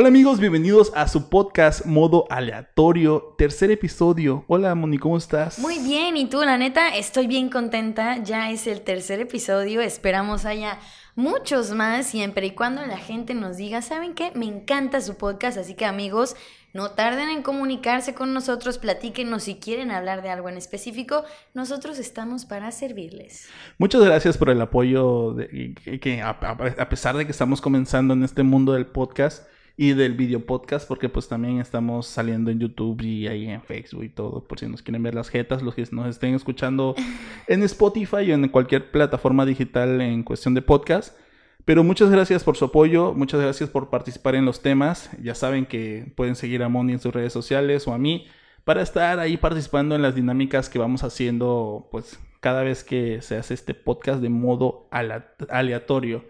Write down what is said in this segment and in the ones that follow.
Hola amigos, bienvenidos a su podcast Modo Aleatorio, tercer episodio. Hola Moni, ¿cómo estás? Muy bien, y tú, la neta, estoy bien contenta. Ya es el tercer episodio, esperamos haya muchos más, siempre y cuando la gente nos diga, ¿saben qué? Me encanta su podcast, así que amigos, no tarden en comunicarse con nosotros, platíquenos si quieren hablar de algo en específico, nosotros estamos para servirles. Muchas gracias por el apoyo, de, que a, a pesar de que estamos comenzando en este mundo del podcast, y del video podcast, porque pues también estamos saliendo en YouTube y ahí en Facebook y todo, por si nos quieren ver las jetas, los que nos estén escuchando en Spotify o en cualquier plataforma digital en cuestión de podcast. Pero muchas gracias por su apoyo, muchas gracias por participar en los temas. Ya saben que pueden seguir a Moni en sus redes sociales o a mí para estar ahí participando en las dinámicas que vamos haciendo pues cada vez que se hace este podcast de modo aleatorio.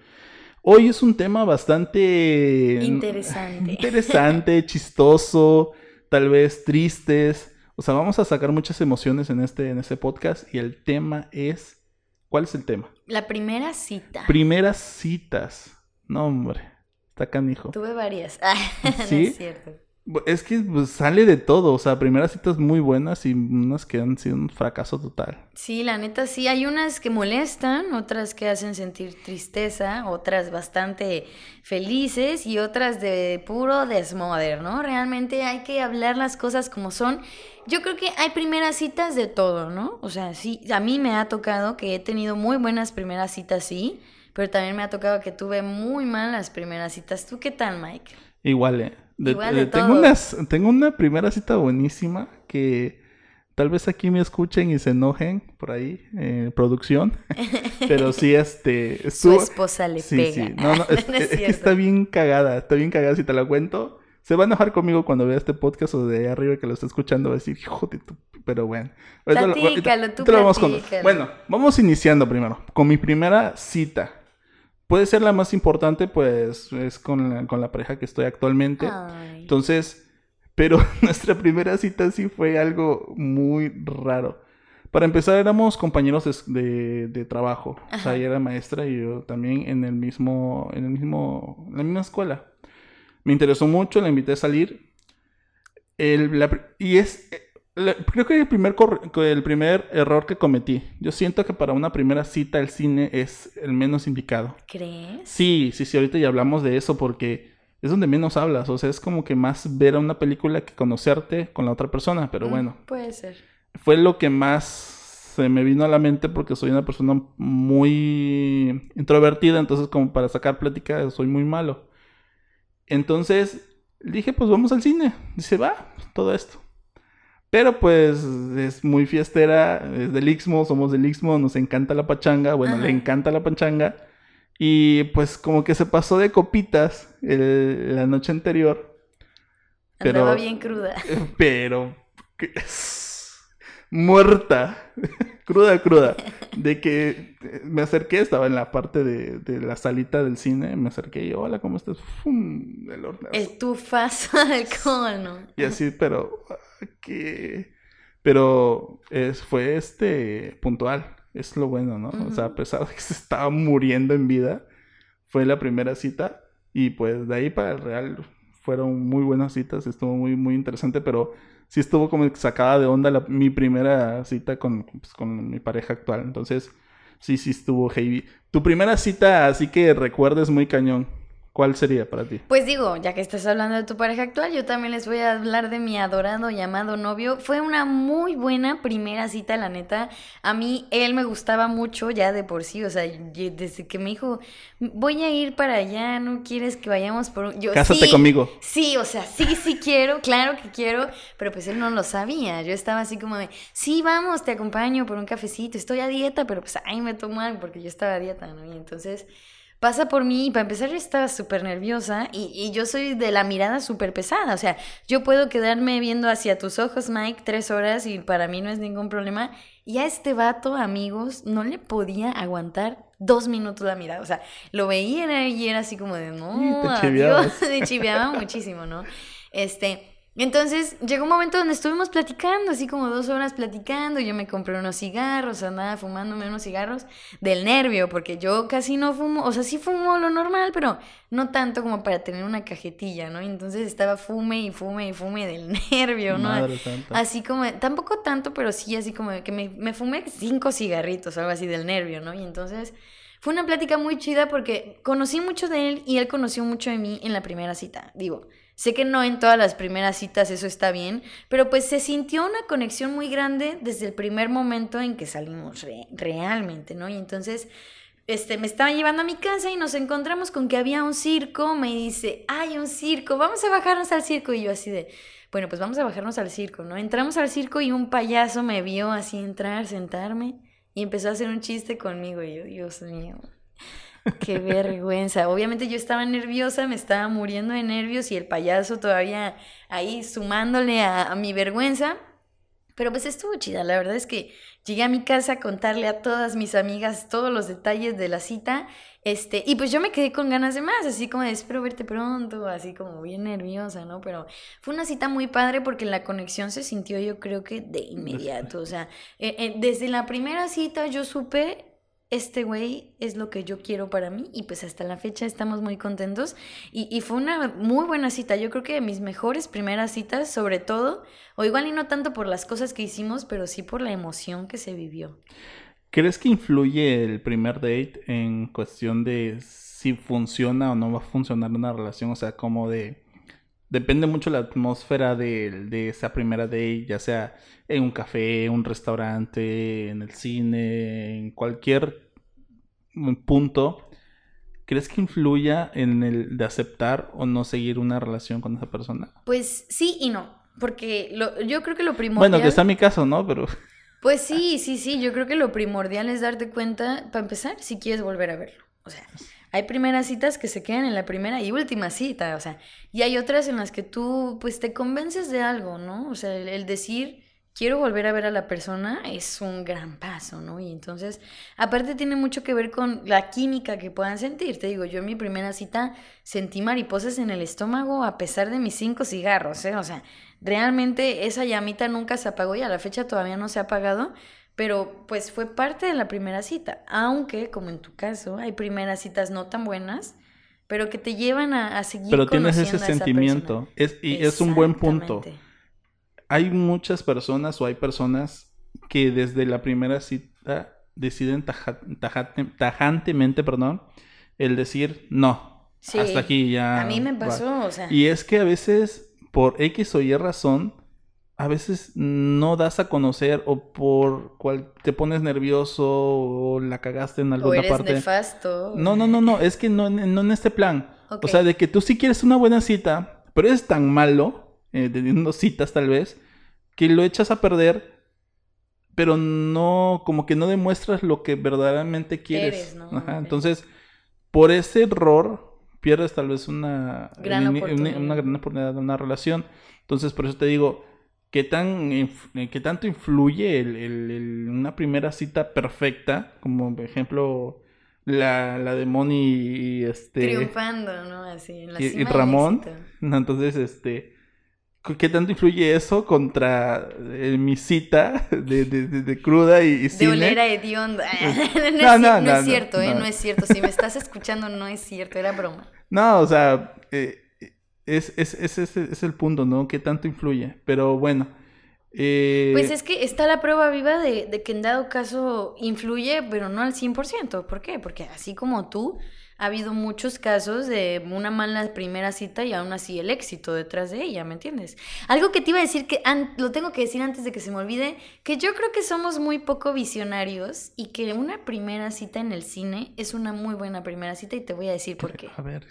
Hoy es un tema bastante interesante, interesante, chistoso, tal vez tristes. O sea, vamos a sacar muchas emociones en este, en este podcast y el tema es... ¿Cuál es el tema? La primera cita. Primeras citas. No, hombre. Está canijo. Tuve varias. ¿Sí? no es cierto. Es que pues, sale de todo, o sea, primeras citas muy buenas y unas que han sido un fracaso total. Sí, la neta sí, hay unas que molestan, otras que hacen sentir tristeza, otras bastante felices y otras de puro desmoder, ¿no? Realmente hay que hablar las cosas como son. Yo creo que hay primeras citas de todo, ¿no? O sea, sí, a mí me ha tocado que he tenido muy buenas primeras citas, sí, pero también me ha tocado que tuve muy malas primeras citas. ¿Tú qué tal, Mike? Igual, eh tengo, unas, tengo una primera cita buenísima que tal vez aquí me escuchen y se enojen por ahí, eh, producción. Pero sí, este. Su esposa le pega. Sí. No, no, es, que está bien cagada, está bien cagada si te la cuento. Se va a enojar conmigo cuando vea este podcast o de arriba que lo está escuchando. Va a decir, hijo de tu. Pero bueno. Platícalo, tú platícalo. Vamos Bueno, vamos iniciando primero. Con mi primera cita puede ser la más importante, pues es con la, con la pareja que estoy actualmente. Entonces, pero nuestra primera cita sí fue algo muy raro. Para empezar, éramos compañeros de, de, trabajo. O sea, ella era maestra y yo también en el mismo, en el mismo, en la misma escuela. Me interesó mucho, la invité a salir. El, y es, creo que el primer, el primer error que cometí. Yo siento que para una primera cita el cine es el menos indicado. ¿Crees? Sí, sí, sí, ahorita ya hablamos de eso porque es donde menos hablas. O sea, es como que más ver a una película que conocerte con la otra persona, pero mm, bueno. Puede ser. Fue lo que más se me vino a la mente porque soy una persona muy introvertida, entonces como para sacar plática soy muy malo. Entonces dije, pues vamos al cine. Dice, va, todo esto. Pero pues es muy fiestera, es del Ixmo, somos del Ixmo, nos encanta la pachanga, bueno, le encanta la pachanga. Y pues como que se pasó de copitas la noche anterior. Pero, Andaba bien cruda. Pero muerta, cruda, cruda, de que me acerqué, estaba en la parte de, de la salita del cine, me acerqué y hola, ¿cómo estás? ¡Fum! El horno. Estufas alcohol, ¿no? Y así, pero que... Pero es, fue este puntual, es lo bueno, ¿no? O sea, a pesar de que se estaba muriendo en vida, fue la primera cita y pues de ahí para el Real fueron muy buenas citas, estuvo muy, muy interesante, pero sí estuvo como sacada de onda mi primera cita con, pues, con mi pareja actual. Entonces, sí, sí estuvo heavy. Tu primera cita, así que recuerdes muy cañón. ¿Cuál sería para ti? Pues digo, ya que estás hablando de tu pareja actual, yo también les voy a hablar de mi adorado llamado novio. Fue una muy buena primera cita, la neta. A mí él me gustaba mucho ya de por sí, o sea, desde que me dijo, voy a ir para allá, ¿no quieres que vayamos por un... Yo, Cásate conmigo. Sí, o sea, sí, sí quiero, claro que quiero, pero pues él no lo sabía. Yo estaba así como de, sí, vamos, te acompaño por un cafecito, estoy a dieta, pero pues ahí me tomo algo porque yo estaba a dieta, ¿no? Y entonces pasa por mí y para empezar yo estaba súper nerviosa y, yo soy de la mirada súper pesada, o sea, yo puedo quedarme viendo hacia tus ojos, Mike, tres horas y para mí no es ningún problema. Y a este vato, amigos, no le podía aguantar dos minutos la mirada, o sea, lo veía y era así como de, no, te chiveaba muchísimo, ¿no? Este, Entonces llegó un momento donde estuvimos platicando, así como dos horas platicando. Yo me compré unos cigarros, andaba fumándome unos cigarros del nervio, porque yo casi no fumo, o sea, sí fumo lo normal, pero no tanto como para tener una cajetilla, ¿no? Entonces estaba fume y fume y fume del nervio, ¿no? Así como, tampoco tanto, pero sí, así como que me, me fumé cinco cigarritos, algo así del nervio, ¿no? Y entonces fue una plática muy chida porque conocí mucho de él y él conoció mucho de mí en la primera cita. Digo, Sé que no en todas las primeras citas eso está bien, pero pues se sintió una conexión muy grande desde el primer momento en que salimos realmente, ¿no? Y entonces este, me estaba llevando a mi casa y nos encontramos con que había un circo, me dice, hay un circo, vamos a bajarnos al circo. Y yo así de, bueno, pues vamos a bajarnos al circo, ¿no? Entramos al circo y un payaso me vio así entrar, sentarme y empezó a hacer un chiste conmigo y yo, Dios mío. Qué vergüenza. Obviamente yo estaba nerviosa, me estaba muriendo de nervios y el payaso todavía ahí sumándole a, mi vergüenza. Pero pues estuvo chida. La verdad es que llegué a mi casa a contarle a todas mis amigas todos los detalles de la cita. Este, y pues yo me quedé con ganas de más, así como de espero verte pronto, así como bien nerviosa, ¿no? Pero fue una cita muy padre porque la conexión se sintió yo creo que de inmediato. O sea, eh, eh, desde la primera cita yo supe este güey es lo que yo quiero para mí y pues hasta la fecha estamos muy contentos y, fue una muy buena cita, yo creo que de mis mejores primeras citas sobre todo, o igual y no tanto por las cosas que hicimos, pero sí por la emoción que se vivió. ¿Crees que influye el primer date en cuestión de si funciona o no va a funcionar una relación? O sea, como de... Depende mucho la atmósfera de, de esa primera date, ya sea en un café, un restaurante, en el cine, en cualquier punto, ¿crees que influya en el de aceptar o no seguir una relación con esa persona? Pues sí y no, porque yo creo que lo primordial... Bueno, que está mi caso, ¿no? Pero... Pues sí, sí, sí, yo creo que lo primordial es darte cuenta, para empezar, si quieres volver a verlo. O sea, hay primeras citas que se quedan en la primera y última cita, o sea, y hay otras en las que tú, pues, te convences de algo, ¿no? O sea, el decir quiero volver a ver a la persona es un gran paso, ¿no? Y entonces, aparte tiene mucho que ver con la química que puedan sentir. Te digo, yo en mi primera cita sentí mariposas en el estómago a pesar de mis cinco cigarros, ¿eh? O sea, realmente esa llamita nunca se apagó y a la fecha todavía no se ha apagado. Pero pues fue parte de la primera cita, aunque como en tu caso hay primeras citas no tan buenas, pero que te llevan a, a seguir. Pero tienes ese sentimiento es, y es un buen punto hay muchas personas o hay personas que desde la primera cita deciden tajantemente, perdón, el decir no. hasta aquí ya. A mí me pasó, o sea. Y es que a veces, por X o Y razón, a veces no das a conocer o por cual te pones nervioso o la cagaste en alguna o eres parte. Nefasto. No, no, no, no, es que no, no en este plan. O sea, de que tú sí quieres una buena cita, pero eres tan malo eh, teniendo citas tal vez, que lo echas a perder, pero no, como que no demuestras lo que verdaderamente quieres. entonces, por ese error, pierdes tal vez una gran, oportunidad. Una, gran oportunidad de una relación. Entonces, por eso te digo, ¿qué, tan, qué tanto influye el, una primera cita perfecta? Como, por ejemplo, la, la de Moni y este... Triunfando, ¿no? Así, en la y, Ramón. Entonces, este ¿Qué tanto influye eso contra eh, mi cita de, de, de, cruda y, y De olera hedionda. no, no, no, es cierto, ¿eh? No es cierto. Si me estás escuchando, no es cierto. Era broma. No, o sea, eh, es, es, es, es, el punto, ¿no? ¿Qué tanto influye? Pero bueno. Eh... Pues es que está la prueba viva de, de que en dado caso influye, pero no al 100%. ¿Por qué? Porque así como tú ha habido muchos casos de una mala primera cita y aún así el éxito detrás de ella, ¿me entiendes? Algo que te iba a decir que lo tengo que decir antes de que se me olvide, que yo creo que somos muy poco visionarios y que una primera cita en el cine es una muy buena primera cita y te voy a decir por qué. A ver,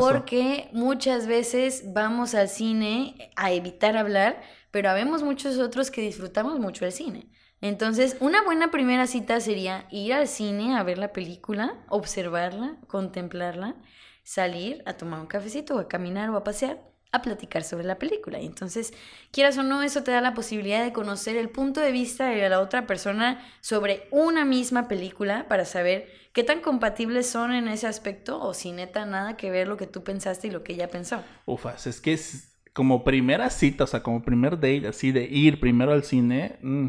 Porque muchas veces vamos al cine a evitar hablar, pero habemos muchos otros que disfrutamos mucho el cine. Entonces, una buena primera cita sería ir al cine a ver la película, observarla, contemplarla, salir a tomar un cafecito o a caminar o a pasear, a platicar sobre la película. Entonces, quieras o no, eso te da la posibilidad de conocer el punto de vista de la otra persona sobre una misma película para saber qué tan compatibles son en ese aspecto o si neta nada que ver lo que tú pensaste y lo que ella pensó. Ufas, es que es como primera cita, o sea, como primer date, así de ir primero al cine. mm,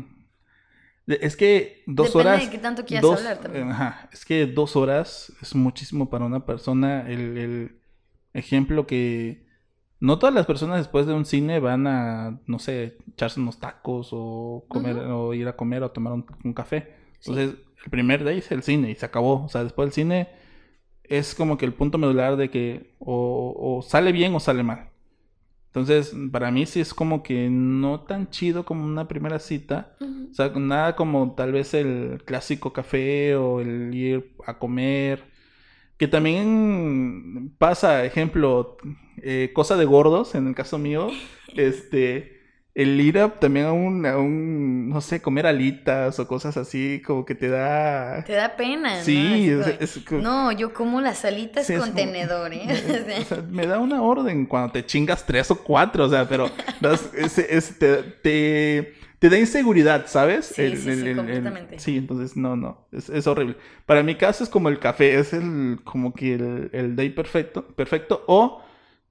Es que dos Depende horas. de qué tanto quieras dos- hablar también. Ajá, es que dos horas es muchísimo para una persona. El, el ejemplo que no todas las personas después de un cine van a, no sé, echarse unos tacos o comer o ir a comer o tomar un, un café. Sí. Entonces, el primer date es el cine y se acabó. O sea, después del cine es como que el punto medular de que o, o sale bien o sale mal. Entonces, para mí sí es como que no tan chido como una primera cita. O sea, nada como tal vez el clásico café o el ir a comer. Que también pasa, ejemplo, eh, cosa de gordos, en el caso mío, este, el ir a, también a un, a un, no sé, comer alitas o cosas así, como que te da... Te da pena, ¿no? Sí, es- es co- No, yo como las alitas Sí, con tenedor, ¿eh? o sea, me da una orden cuando te chingas tres o cuatro, o sea, pero das- es- es- te, te, te da inseguridad, ¿sabes? Sí, sí, sí, completamente. sí, entonces no, no, es, es horrible. Para mi caso es como el café, es el como que el, el day perfecto, perfecto, o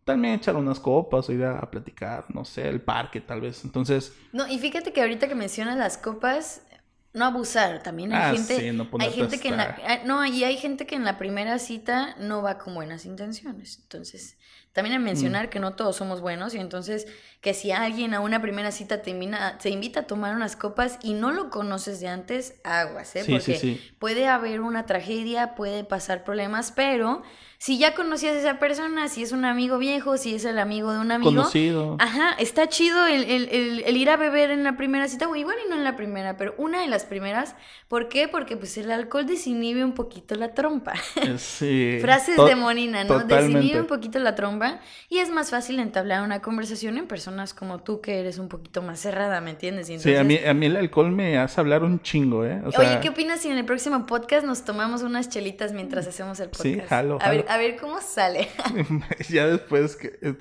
también echar unas copas o ir a, a platicar, no sé, el parque tal vez. Entonces, No, y fíjate que ahorita que mencionas las copas, no abusar, también hay Ah, gente, sí, no hay gente que en la, ah, no, y hay gente que en la primera cita no va con buenas intenciones. Entonces, también hay Mm. mencionar que no todos somos buenos y entonces que si alguien a una primera cita te invita, te invita a tomar unas copas y no lo conoces de antes, aguas, ¿eh? sí, Porque sí, sí. puede haber una tragedia, puede pasar problemas, pero si ya conocías a esa persona, si es un amigo viejo, si es el amigo de un amigo, Conocido. Ajá, está chido el, el- el- el ir a beber en la primera cita, o igual y no en la primera, pero una de las primeras. ¿Por qué? Porque pues el alcohol desinhibe un poquito la trompa. Eh, sí, Frases de Monina, ¿no? totalmente. Desinhibe un poquito la trompa y es más fácil entablar una conversación en personas como tú que eres un poquito más cerrada, ¿me entiendes? Y Sí, a mí, entonces- a mí el alcohol me hace hablar un chingo, ¿eh? O sea, Oye, ¿qué opinas si en el próximo podcast nos tomamos unas chelitas mientras hacemos el podcast? Sí, jalo, A ver, jalo. A ver cómo sale. ya después que eh,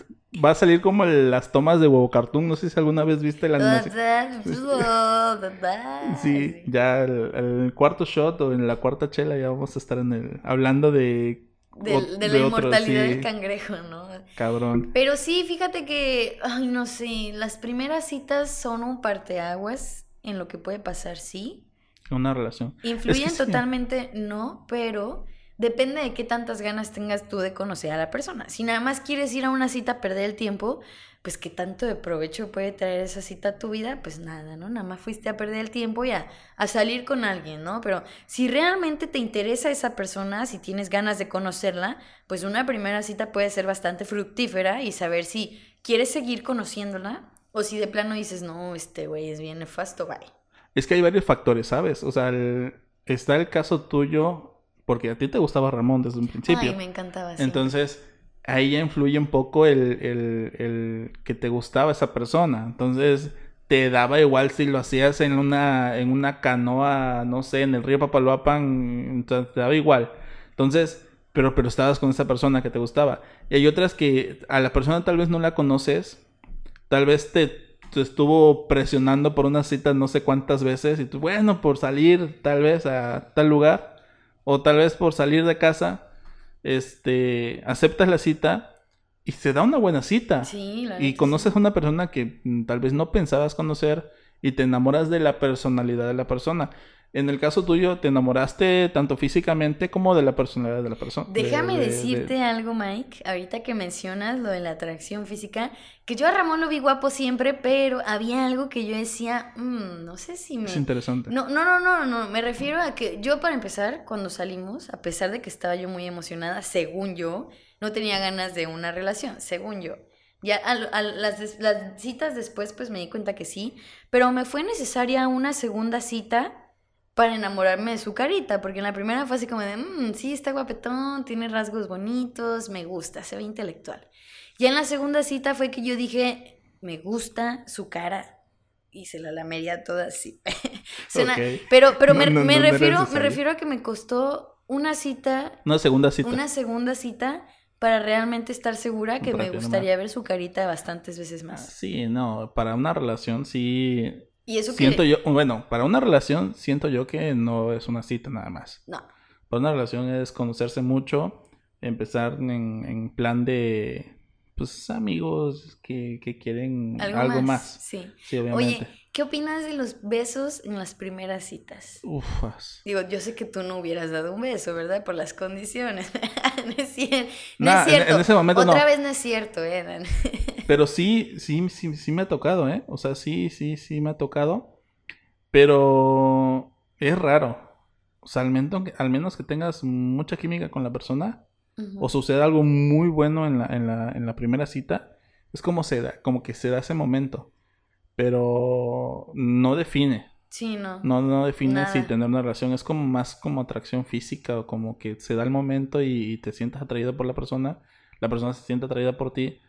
va a salir como las tomas de huevo cartoon, no sé si alguna vez viste la animación. Sí, ya el, el cuarto shot o en la cuarta chela ya vamos a estar en el hablando de de la otro, inmortalidad sí, del cangrejo, ¿no? cabrón. Pero sí, fíjate que, ay, no sé, las primeras citas son un parteaguas en lo que puede pasar, sí. Una relación. Influyen totalmente, no, pero depende de qué tantas ganas tengas tú de conocer a la persona. Si nada más quieres ir a una cita a perder el tiempo, pues qué tanto de provecho puede traer esa cita a tu vida, pues nada, ¿no? Nada más fuiste a perder el tiempo y a, a salir con alguien, ¿no? Pero si realmente te interesa esa persona, si tienes ganas de conocerla, pues una primera cita puede ser bastante fructífera y saber si quieres seguir conociéndola o si de plano dices, no, este güey es bien nefasto, bye. Es que hay varios factores, ¿sabes? O sea, está el caso tuyo, porque a ti te gustaba Ramón desde un principio. Ay, me encantaba. sí. Entonces, ahí ya influye un poco el, el- el que te gustaba esa persona. Entonces, te daba igual si lo hacías en una, en una canoa, no sé, en el río Papaloapan, entonces te daba igual. Entonces, pero, pero estabas con esa persona que te gustaba. Y hay otras que a la persona tal vez no la conoces, tal vez te, te estuvo presionando por una cita no sé cuántas veces y tú, bueno, por salir tal vez a tal lugar o tal vez por salir de casa, este, aceptas la cita y se da una buena cita. Sí, la y conoces a una persona que mm, tal vez no pensabas conocer y te enamoras de la personalidad de la persona. En el caso tuyo, te enamoraste tanto físicamente como de la personalidad de la persona. Déjame de- de- decirte algo, Mike, ahorita que mencionas lo de la atracción física, que yo a Ramón lo vi guapo siempre, pero había algo que yo decía, "Mm, no sé si me... Es interesante. No, no, no, no, no, me refiero a que yo para empezar, cuando salimos, a pesar de que estaba yo muy emocionada, según yo, no tenía ganas de una relación, según yo. Ya a, a las, las citas después pues me di cuenta que sí, pero me fue necesaria una segunda cita para enamorarme de su carita, porque en la primera fue así como de, "Mm, sí, está guapetón, tiene rasgos bonitos, me gusta, se ve intelectual. Ya en la segunda cita fue que yo dije, me gusta su cara. Y se la lamería toda así. Suena-. Pero, pero me, No, no, refiero, me refiero a que me costó una cita, Una segunda cita. una segunda cita, para realmente estar segura que Para me gustaría ver su carita bastantes veces Ah, más. Sí, no, para una relación sí Y eso siento que... yo, bueno, para una relación siento yo que no es una cita nada más. No, Para una relación es conocerse mucho, empezar en, en plan de pues amigos que, que quieren Algo, algo, más. más. Sí. Sí, obviamente. Oye, ¿qué opinas de los besos en las primeras citas? Ufas. Digo, yo sé que tú no hubieras dado un beso, ¿verdad? Por las condiciones. no es cierto. No Nah, es en- cierto. en ese momento Otra no. vez no es cierto, ¿eh? Dan? Pero sí, sí, sí, sí me ha tocado, ¿eh? O sea, sí, sí, sí me ha tocado. Pero es raro. O sea, al menos, al menos que tengas mucha química con la persona o suceda algo muy bueno en la, en la, en la primera cita, es como se da, como que se da ese momento. Pero no define. Sí, no. No, no define Nada. si tener una relación. Es como más como atracción física o como que se da el momento y, y te sientas atraído por la persona. La persona se siente atraída por ti.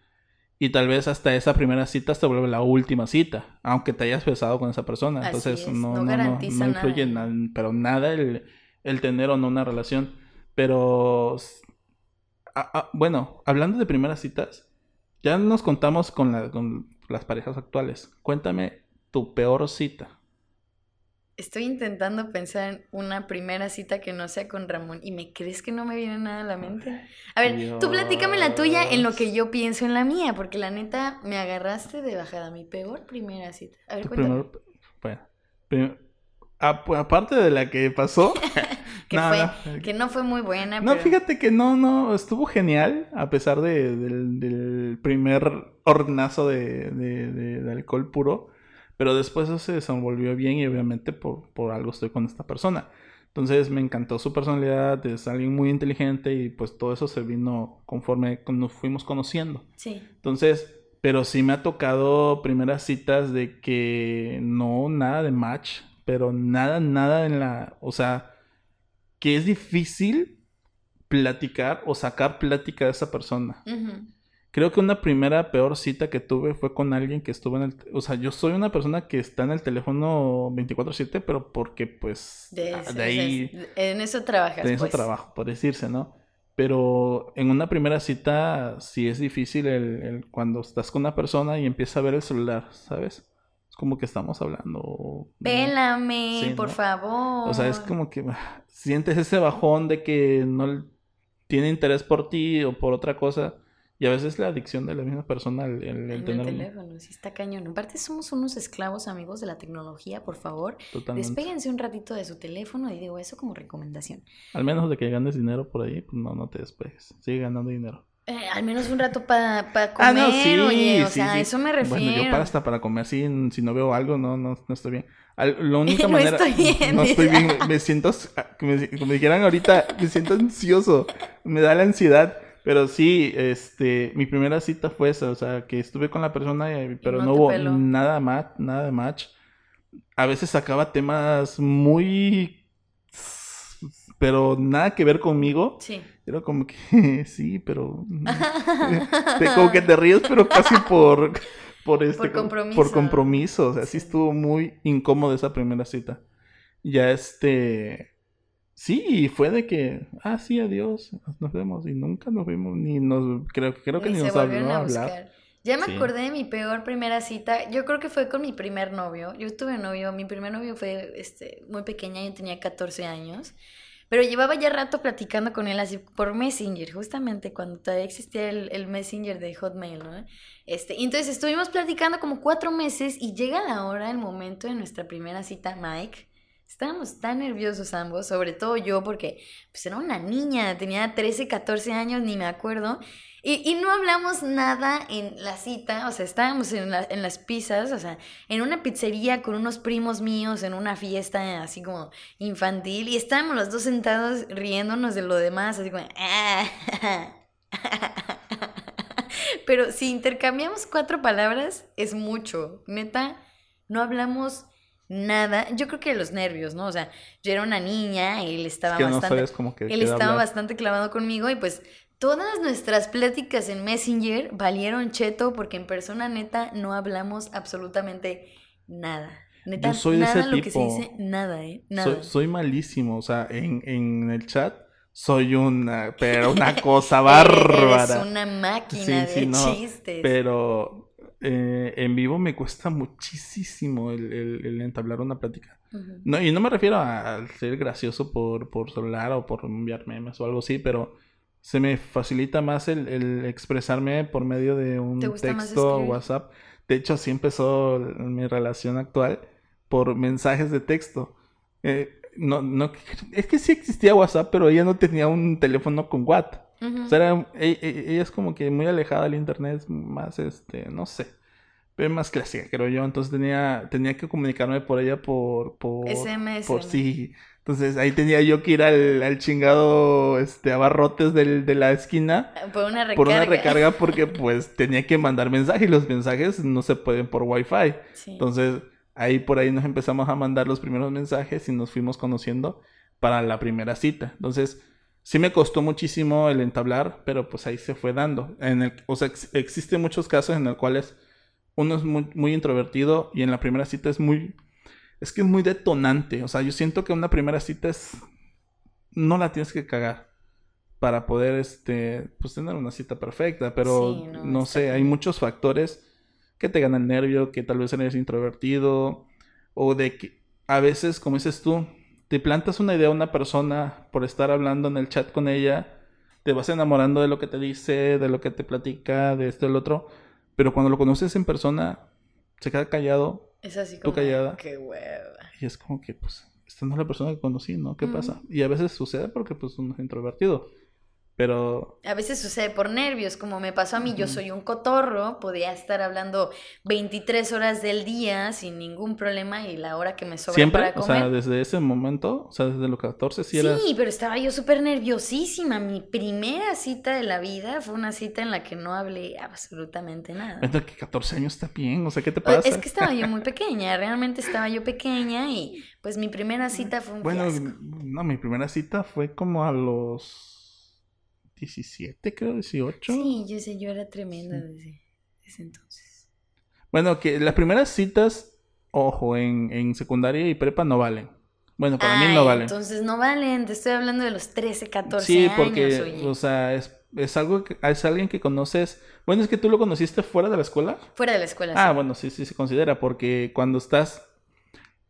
Y tal vez hasta esa primera cita se vuelve la última cita. Aunque te hayas besado con esa persona. Así Entonces es, no, no no, no, influye nada. pero nada el, el tener o no una relación. Pero bueno, hablando de primeras citas, ya nos contamos con, la- con las parejas actuales. Cuéntame tu peor cita. Estoy intentando pensar en una primera cita que no sea con Ramón y me crees que no me viene nada a la mente. A ver, tú platícame la tuya en lo que yo pienso en la mía, porque la neta me agarraste de bajada, mi peor primera cita. A ver, cuéntame. primer- bueno, a- aparte de la que pasó, Que, no, fue, no. que no fue muy buena, No, pero... fíjate que no, no, estuvo genial, a pesar de- del, del primer hornazo de- de alcohol puro, pero después eso se desenvolvió bien y obviamente por, por algo estoy con esta persona. Entonces me encantó su personalidad, es alguien muy inteligente y pues todo eso se vino conforme nos fuimos conociendo. Sí. Entonces, pero sí me ha tocado primeras citas de que no, nada de match, pero nada, nada en la, o sea, que es difícil platicar o sacar plática de esa persona. Creo que una primera peor cita que tuve fue con alguien que estuvo en el, o sea, yo soy una persona que está en el teléfono 24/7, pero porque pues De, ah, eso, de ahí o sea, en eso trabajas, de eso pues. trabajo, por decirse, ¿no? Pero en una primera cita sí es difícil el, el cuando estás con una persona y empieza a ver el celular, ¿sabes? Es como que estamos hablando. Pélame, Sí, por ¿no? favor. O sea, es como que ah, sientes ese bajón de que no tiene interés por ti o por otra cosa. Y a veces la adicción de la misma persona el, el- el En el tener teléfono, sí está cañón. Aparte somos unos esclavos amigos de la tecnología, por favor. totalmente. Despéguense un ratito de su teléfono y digo eso como recomendación. Al menos de que ganes dinero por ahí, pues no, no te despegues. Sigue ganando dinero. Eh, al menos un rato para comer, Ah, no, sí, oye, o sí, sea, sí. eso me refiero. Bueno, yo para hasta para comer, si, si no veo algo, no, no, no estoy bien. Al- la única No manera... estoy bien, No estoy bien, me siento, me- como dijeran ahorita, me siento ansioso, me da la ansiedad. Pero sí, este, mi primera cita fue esa, o sea, que estuve con la persona, y- pero no hubo nada más, nada de match. A veces sacaba temas muy... Pero nada que ver conmigo. Sí. Era como que sí, pero como que te ríes, pero casi por por este Por compromiso. por compromiso, o sea, sí Sí. estuvo muy incómodo esa primera cita. Ya este sí, y fue de que ah, sí, adiós, nos vemos y nunca nos vimos ni nos creo creo que Ni ni, se nos volvieron a hablar. Ya me Sí. acordé de mi peor primera cita. Yo creo que fue con mi primer novio. Yo tuve novio. Mi primer novio fue este, muy pequeña. Yo tenía 14 años. Pero llevaba ya rato platicando con él así por Messenger, justamente cuando todavía existía el, el Messenger de Hotmail, ¿no? Este, y entonces estuvimos platicando como cuatro meses y llega la hora, el momento de nuestra primera cita, Mike. Estábamos tan nerviosos ambos, sobre todo yo, porque pues era una niña, tenía 13, 14 años, ni me acuerdo. Y, y no hablamos nada en la cita, o sea, estábamos en, la- en las pizzas, o sea, en una pizzería con unos primos míos, en una fiesta así como infantil, y estábamos los dos sentados riéndonos de lo demás, así como... "Ah". Pero si intercambiamos cuatro palabras, es mucho. Neta, no hablamos nada. Yo creo que los nervios, ¿no? O sea, yo era una niña, él estaba Es que bastante... como que Él estaba hablar. bastante clavado conmigo y pues todas nuestras pláticas en Messenger valieron cheto porque en persona neta no hablamos absolutamente nada. Neta, Yo soy de nada ese lo que se tipo. dice, nada, ¿eh? Nada. Soy, soy malísimo, o sea, en, en el chat soy una, pero una cosa bárbara. Eres una máquina Sí, de sí, no, chistes. Pero eh, en vivo me cuesta muchísimo el, el- el entablar una plática. No, y no me refiero a, ser gracioso por, por celular o por enviar memes o algo así, pero se me facilita más el, el expresarme por medio de un ¿Te gusta más texto o? WhatsApp. De hecho, así empezó mi relación actual por mensajes de texto. Eh, no, no, es que sí existía WhatsApp, pero ella no tenía un teléfono con O sea, era- e- e- ella es como que muy alejada del internet, más este, no sé, pero más clásica, creo yo. Entonces tenía, tenía que comunicarme por ella por, por, SMS, por sí. Entonces ahí tenía yo que ir al, al chingado, este, abarrotes del, de la esquina Por una recarga. por una recarga porque pues tenía que mandar mensajes y los mensajes no se pueden por wifi. Sí. Entonces, ahí por ahí nos empezamos a mandar los primeros mensajes y nos fuimos conociendo para la primera cita. Entonces, sí me costó muchísimo el entablar, pero pues ahí se fue dando. En el, o sea, ex- existen muchos casos en los cuales uno es muy, muy introvertido y en la primera cita es muy... Es que es muy detonante. O sea, yo siento que una primera cita es... No la tienes que cagar para poder, este, pues tener una cita perfecta. Pero, Sí, no, sé, hay muchos factores que te ganan nervio, que tal vez eres introvertido, o de que a veces, como dices tú, te plantas una idea a una persona por estar hablando en el chat con ella, te vas enamorando de lo que te dice, de lo que te platica, de esto y el otro, pero cuando lo conoces en persona, se queda callado Es así tú como. callada. Qué hueva. y es como que, pues, esta no es la persona que conocí, ¿no? ¿Qué pasa? Y a veces sucede porque, pues, uno es introvertido, pero A veces sucede por nervios, como me pasó a mí, yo soy un cotorro, podía estar hablando 23 horas del día sin ningún problema y la hora que me sobra siempre, para o comer. sea, desde ese momento, o sea, desde los 14, sí eras... Sí, pero estaba yo súper nerviosísima. Mi primera cita de la vida fue una cita en la que no hablé absolutamente nada. Bueno, que 14 años está bien, o sea, ¿qué te O- pasa? Es que estaba yo muy pequeña, realmente estaba yo pequeña y pues mi primera cita fue un Bueno, fiasco. no, mi primera cita fue como a los 17, creo, 18. Sí, yo sé, yo era tremenda Sí. desde ese entonces. Bueno, que las primeras citas, ojo, en, en secundaria y prepa no valen. Bueno, para mí no valen. Entonces no valen, te estoy hablando de los 13, 14 Sí, años. porque, oye. o sea, es, es algo que, es alguien que conoces. Bueno, es que tú lo conociste fuera de la escuela. Fuera de la escuela. Ah, sí. bueno, sí, sí se considera, porque cuando estás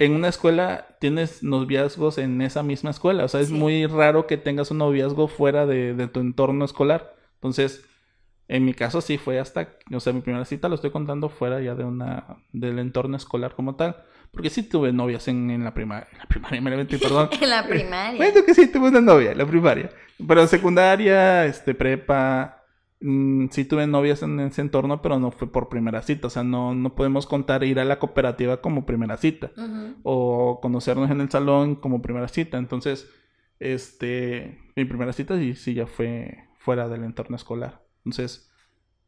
en una escuela tienes noviazgos en esa misma escuela. O sea, es Sí. muy raro que tengas un noviazgo fuera de, de tu entorno escolar. Entonces, en mi caso sí fue hasta, o sea, mi primera cita lo estoy contando fuera ya de una, del entorno escolar como tal. Porque sí tuve novias en, en la primaria, en la primaria, meramente, perdón. en la primaria. Bueno, que sí tuve una novia en la primaria. Pero en secundaria, este, prepa, mm, sí tuve novias en ese entorno, pero no fue por primera cita. O sea, no, no podemos contar ir a la cooperativa como primera cita. O conocernos en el salón como primera cita. Entonces, este, mi primera cita sí, sí ya fue fuera del entorno escolar. Entonces,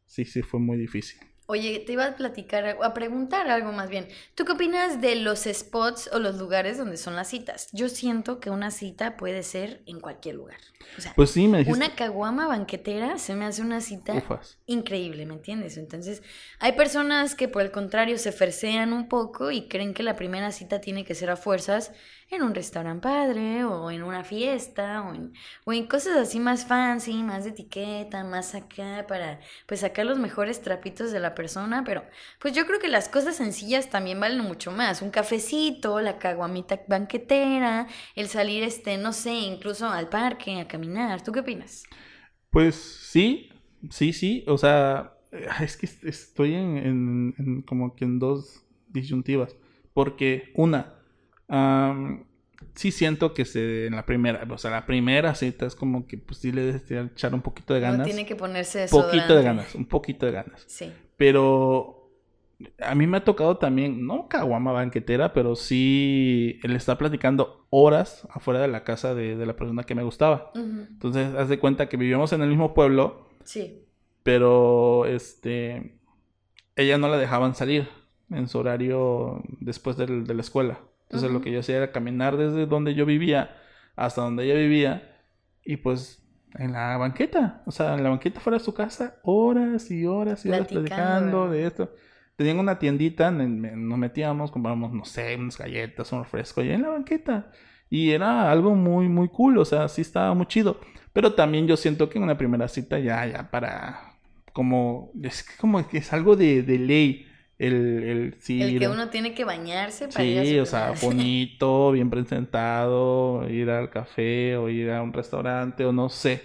sí, sí fue muy difícil. Oye, te iba a platicar, a preguntar algo más bien. ¿Tú qué opinas de los spots o los lugares donde son las citas? Yo siento que una cita puede ser en cualquier lugar. O sea, Pues sí, me dijiste. una caguama banquetera se me hace una cita Ufas. increíble, ¿me entiendes? Entonces, hay personas que por el contrario se fersean un poco y creen que la primera cita tiene que ser a fuerzas en un restaurante padre o en una fiesta o en, o en cosas así más fancy, más de etiqueta, más acá para pues sacar los mejores trapitos de la persona, pero pues yo creo que las cosas sencillas también valen mucho más, un cafecito, la caguamita banquetera, el salir este, no sé, incluso al parque a caminar, ¿tú qué opinas? Pues sí, sí, sí. O sea, eh, es que est- estoy en, en- en como que en dos disyuntivas. Porque una, am, sí siento que se en la primera, o sea, la primera cita es como que pues sí le debes de echar un poquito de No ganas. tiene que ponerse poquito de ganas, un poquito de ganas. Sí. Pero a mí me ha tocado también, no caguama banquetera, pero sí el estar platicando horas afuera de la casa de, de la persona que me gustaba. Entonces, haz de cuenta que vivíamos en el mismo pueblo, Sí. pero este ella no la dejaban salir en su horario después del- de la escuela. Entonces lo que yo hacía era caminar desde donde yo vivía hasta donde ella vivía y pues en la banqueta, o sea, en la banqueta fuera de su casa, horas y horas y horas Platicando, de esto. Tenían una tiendita, en- en- nos metíamos, comprábamos, no sé, unas galletas, un refresco, y en la banqueta. Y era algo muy, muy cool, o sea, sí estaba muy chido. Pero también yo siento que en una primera cita ya, ya para, como, es que como que es algo de, de ley. El, el, sí, El que uno tiene que bañarse para ir a Sí, o sea, bonito, bien presentado, ir al café o ir a un restaurante o no sé.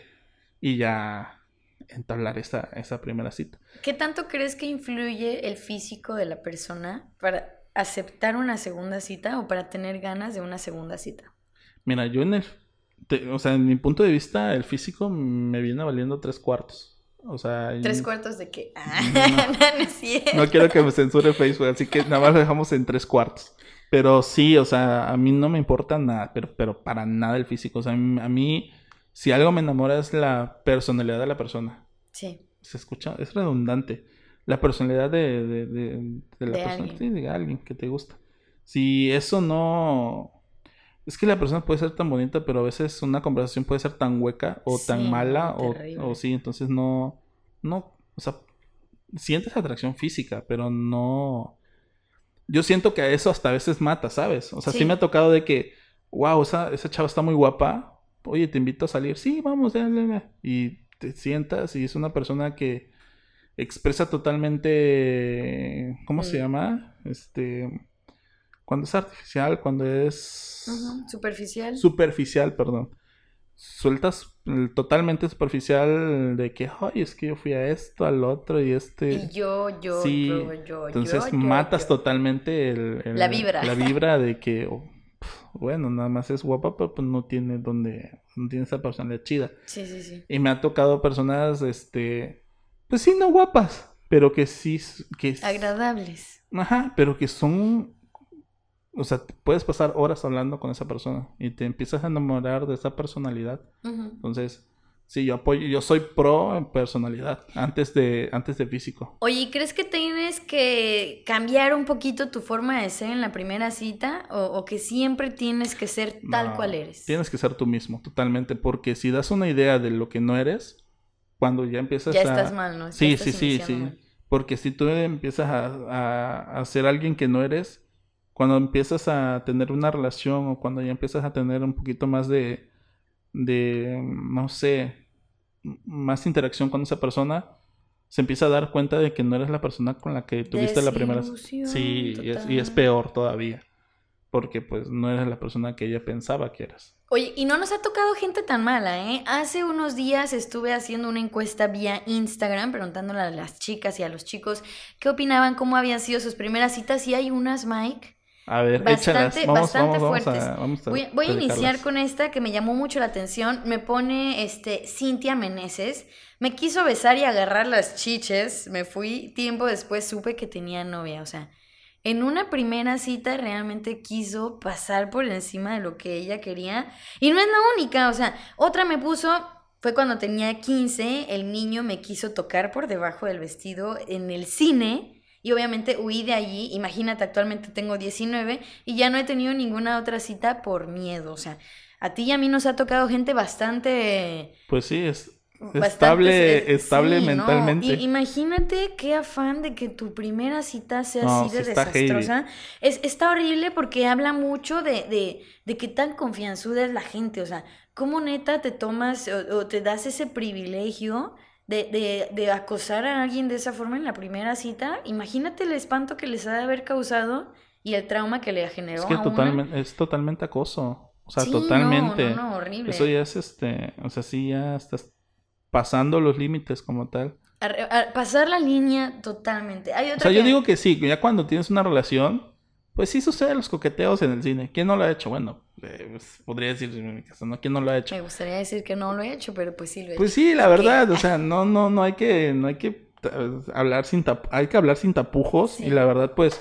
y ya entablar esa, esa primera cita. ¿Qué tanto crees que influye el físico de la persona para aceptar una segunda cita o para tener ganas de una segunda cita? Mira, yo en el, te- o sea, en mi punto de vista, el físico me viene valiendo tres cuartos. O sea, ¿Tres cuartos de qué? Ah, no, no es cierto. no quiero que me censure Facebook, así que nada más lo dejamos en tres cuartos. Pero sí, o sea, a mí no me importa nada, pero, pero para nada el físico. O sea, a mí, a mí, si algo me enamora es la personalidad de la persona. Sí, Se escucha, es redundante. La personalidad de, de, de- de la De persona, alguien. sí, de alguien que te gusta. Si eso no... Es que la persona puede ser tan bonita, pero a veces una conversación puede ser tan hueca o tan mala o, sí, entonces no... No, o sea, sientes atracción física, pero no... Yo siento que a eso hasta a veces mata, ¿sabes? O sea, sí, Sí. me ha tocado de que, wow, esa, esa chava está muy guapa. Oye, te invito a salir. Sí, vamos, ya, ya, ya. Y te sientas y es una persona que expresa totalmente, ¿cómo se Mm. llama? Este, cuando es artificial, cuando es superficial. superficial, perdón. Sueltas mm, totalmente superficial de que, ay, es que yo fui a esto, al otro y este... Y yo, yo, Sí, yo, yo, Entonces yo, yo, matas yo. totalmente el, el- La vibra. La vibra de que, oh, bueno, nada más es guapa, pero pues no tiene donde, no tiene esa personalidad chida. Sí, sí, sí. Y me ha tocado personas, este, pues sí, no guapas, pero que sí, que, Agradables. ajá, pero que son, o sea, puedes pasar horas hablando con esa persona y te empiezas a enamorar de esa personalidad. Entonces, sí, yo apoyo, yo soy pro en personalidad antes de, antes de físico. Oye, ¿y ¿crees que tienes que cambiar un poquito tu forma de ser en la primera cita? ¿O, o que siempre tienes que ser tal No, cual eres? Tienes que ser tú mismo, totalmente, porque si das una idea de lo que no eres, cuando ya empiezas Ya a... estás mal, ¿no? Ya Sí, estás sí, sí, sí. mal. Porque si tú empiezas a, a, a ser alguien que no eres, cuando empiezas a tener una relación o cuando ya empiezas a tener un poquito más de, de, no sé, más interacción con esa persona, se empieza a dar cuenta de que no eres la persona con la que tuviste la primera... Sí, y es, y es peor todavía, porque pues no eres la persona que ella pensaba que eras. Oye, y no nos ha tocado gente tan mala, ¿eh? Hace unos días estuve haciendo una encuesta vía Instagram preguntándole a las chicas y a los chicos qué opinaban, cómo habían sido sus primeras citas y hay unas, Mike. A ver, Bastante-. Vamos, bastante vamos, vamos fuertes. a, vamos a Voy, voy a iniciar con esta que me llamó mucho la atención. Me pone este Cintia Meneses. Me quiso besar y agarrar las chiches. Me fui. Tiempo después supe que tenía novia. O sea, en una primera cita realmente quiso pasar por encima de lo que ella quería. Y no es la única. O sea, otra me puso. Fue cuando tenía 15. El niño me quiso tocar por debajo del vestido en el cine. Y obviamente huí de allí. Imagínate, actualmente tengo 19 y ya no he tenido ninguna otra cita por miedo. O sea, a ti y a mí nos ha tocado gente bastante. Pues sí, es bastante- estable, estable sí, ¿no? mentalmente. Y- imagínate qué afán de que tu primera cita sea No, así de desastrosa. Es, está horrible porque habla mucho de, de, de qué tan confianzuda es la gente. O sea, cómo neta te tomas o, o te das ese privilegio de, de, de acosar a alguien de esa forma en la primera cita. Imagínate el espanto que les ha de haber causado y el trauma que le generó Es que a una. totalmente, es totalmente acoso. O sea, Sí, no, totalmente. no, no, horrible. Eso ya es este, o sea, sí ya estás pasando los límites como tal. A- pasar la línea totalmente. Hay O sea, yo digo que sí, ya cuando tienes una relación, pues sí suceden los coqueteos en el cine. ¿Quién no lo ha hecho? Bueno, eh, pues, podría decir ¿no? ¿Quién no lo ha hecho? Me gustaría decir que no lo he hecho, pero pues sí lo he Pues hecho. sí, la verdad, o sea, no, no, no hay que, no hay que ta- hablar sin tap- hay que hablar sin tapujos Sí. y la verdad, pues,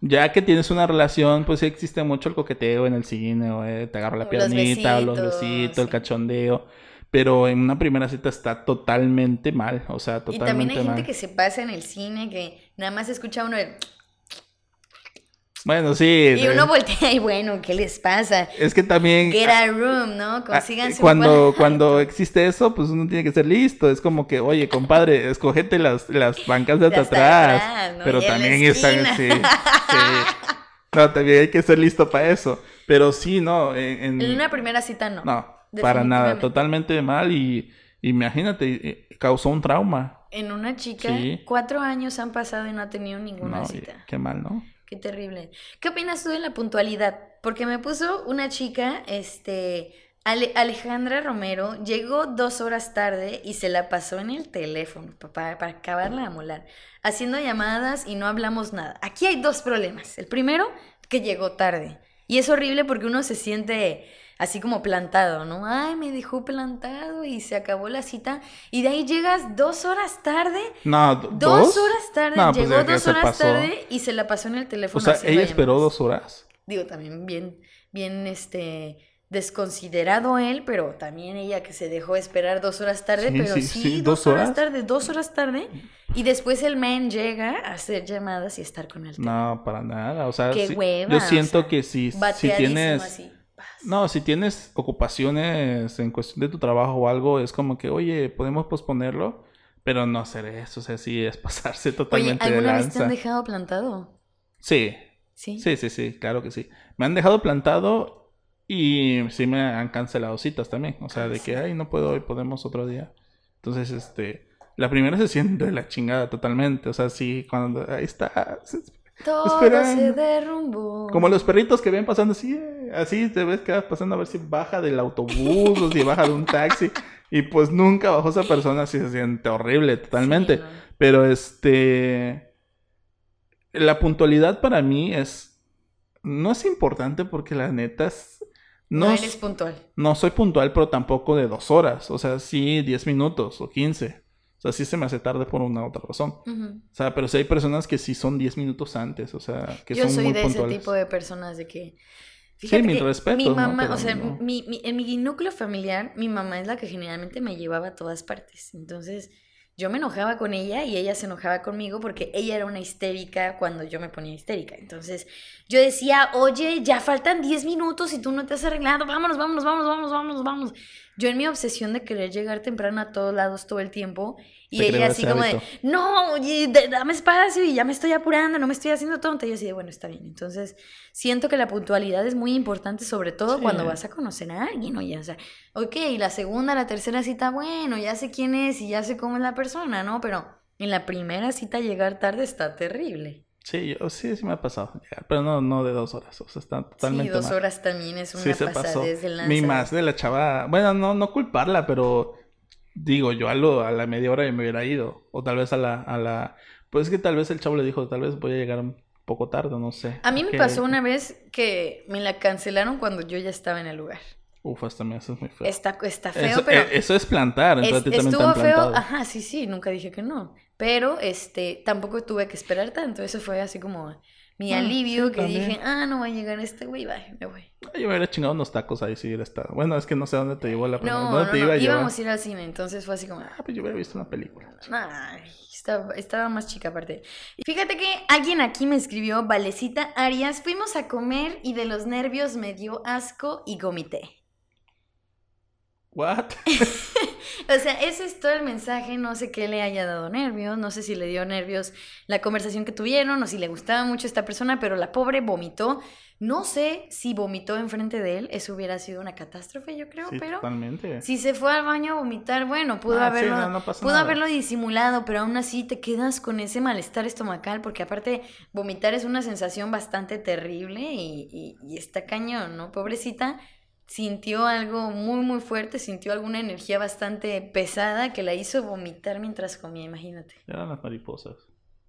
ya que tienes una relación, pues sí existe mucho el coqueteo en el cine, o eh, te agarro la Los piernita, los besitos, el cachondeo, pero en una primera cita está totalmente mal, o sea, Y totalmente también hay gente mal. que se pasa en el cine que nada más escucha uno el... Bueno, sí, Y eh, uno voltea y bueno, ¿qué les pasa? es que también Get a room, ¿no? Consíganse un cuando, cuarto. cuando existe eso, pues uno tiene que ser listo. Es como que, oye, compadre, escogete las, las bancas de hasta atrás. atrás, ¿no? Pero Y también están, sí, sí. No, también hay que ser listo para eso. Pero sí, no, en, una primera cita no. no, para nada, totalmente mal y imagínate, eh, causó un trauma. En una chica, Sí. cuatro años han pasado y no ha tenido ninguna No, cita. qué mal, ¿no? Qué terrible. ¿Qué opinas tú de la puntualidad? Porque me puso una chica, este, Ale- Alejandra Romero llegó dos horas tarde y se la pasó en el teléfono para acabarla de molar, haciendo llamadas y no hablamos nada. Aquí hay dos problemas. El primero, que llegó tarde. Y es horrible porque uno se siente así como plantado, ¿no? Ay, me dejó plantado y se acabó la cita. Y de ahí llegas dos horas tarde. No, Dos, horas tarde, No, pues llegó dos horas pasó. tarde y se la pasó en el teléfono. O sea, ella esperó llamadas. dos horas. Digo, también bien, bien, este, desconsiderado él, pero también ella que se dejó esperar dos horas tarde, Sí, pero sí, sí, dos, dos horas horas. tarde, dos horas tarde, y después el man llega a hacer llamadas y estar con el teléfono. No, para nada. O sea, Qué sí- hueva, yo o siento sea, que si, si tienes... así. No, si tienes ocupaciones en cuestión de tu trabajo o algo, es como que, oye, podemos posponerlo, pero no hacer eso, o sea, sí es pasarse Oye, totalmente de ¿alguna vez te han dejado plantado? Sí, Sí. sí, sí, sí, claro que sí. Me han dejado plantado y sí me han cancelado citas también, o sea, Ah, de que, ay, no puedo hoy, podemos otro día. Entonces, este, la primera se siente de la chingada totalmente, o sea, sí, cuando ahí está, Todo se derrumbó. Como los perritos que ven pasando así, eh, así te ves que vas pasando a ver si baja del autobús o si baja de un taxi. Y pues nunca bajó esa persona, así se siente horrible totalmente. Sí, ¿no? Pero este. La puntualidad para mí es. No es importante porque la neta es. No, No, eres es- puntual. no soy puntual, pero tampoco de dos horas. O sea, sí, 10 minutos o 15. O sea, sí se me hace tarde por una otra razón. Ujú. O sea, pero sí hay personas que sí son 10 minutos antes. O sea, que Yo son soy muy de puntuales. ese tipo de personas de que... Sí, mis que respetos, Mi ¿no? mamá, Pero o sea, no. mi, mi- en mi núcleo familiar, mi mamá es la que generalmente me llevaba a todas partes. Entonces, yo me enojaba con ella y ella se enojaba conmigo porque ella era una histérica cuando yo me ponía histérica. Entonces, yo decía, oye, ya faltan 10 minutos y tú no te has arreglado, vámonos, vámonos, vámonos, vámonos, vámonos, vámonos. Yo en mi obsesión de querer llegar temprano a todos lados todo el tiempo y Te ella así como de, no, d- dame espacio y ya me estoy apurando, no me estoy haciendo tonta. Y yo así de, bueno, está bien. Entonces, siento que la puntualidad es muy importante, sobre todo Sí. cuando vas a conocer a alguien, oye, o sea, ok, la segunda, la tercera cita, bueno, ya sé quién es y ya sé cómo es la persona, ¿no? Pero en la primera cita llegar tarde está terrible. Sí, yo, sí, sí me ha pasado. llegar, Pero no, no de dos horas. O sea, está totalmente sí, dos mal. horas también es una Sí, se pasó. pasadez de lanza. Mi más de la chava. Bueno, no, no culparla, pero digo, yo a, lo, a la media hora ya me hubiera ido. O tal vez a la, a la. Pues es que tal vez el chavo le dijo, tal vez voy a llegar un poco tarde, no sé. A mí me pasó una vez que me la cancelaron cuando yo ya estaba en el lugar. Uf, hasta me eso es muy feo. Está, está feo, eso, pero... eh, eso es plantar, entonces Es- a ti también te estuvo feo, ajá, sí, sí, nunca dije que no. Pero este, tampoco tuve que esperar tanto. Eso fue así como mi Ah, alivio sí, que también. dije, ah, no va a llegar este güey, bye, me voy. Yo me hubiera chingado unos tacos ahí si hubiera estado. Bueno, es que no sé dónde te llevó la primera. No, ¿Dónde no, te no, iba a llevar? íbamos a ir al cine, entonces fue así como, Ah, pues yo hubiera visto una película. ay, estaba, estaba más chica aparte. Fíjate que alguien aquí me escribió, Valecita Arias, fuimos a comer y de los nervios me dio asco y gomité. ¿What? O sea, ese es todo el mensaje, no sé qué le haya dado nervios, no sé si le dio nervios la conversación que tuvieron o si le gustaba mucho esta persona, pero la pobre vomitó. No sé si vomitó enfrente de él, eso hubiera sido una catástrofe, yo creo, Sí, pero totalmente. si se fue al baño a vomitar, bueno, pudo Ah, sí, haberlo no, no pasa pudo nada. haberlo disimulado, pero aún así te quedas con ese malestar estomacal, porque aparte vomitar es una sensación bastante terrible y, y- y está cañón, ¿no? Pobrecita, sintió algo muy, muy fuerte, sintió alguna energía bastante pesada que la hizo vomitar mientras comía, imagínate. Eran las mariposas.